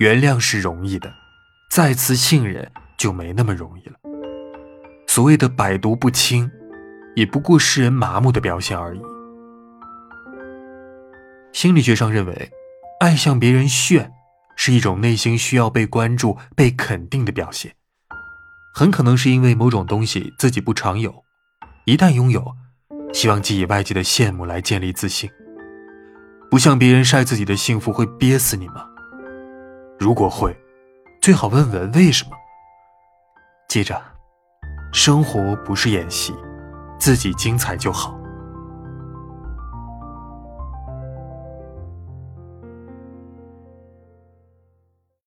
原谅是容易的，再次信任就没那么容易了。所谓的百毒不侵，也不过是人麻木的表现而已。心理学上认为，爱向别人炫，是一种内心需要被关注、被肯定的表现。很可能是因为某种东西自己不常有，一旦拥有，希望寄以外界的羡慕来建立自信。不向别人晒自己的幸福会憋死你吗？如果会，最好问问为什么。记着，生活不是演戏，自己精彩就好。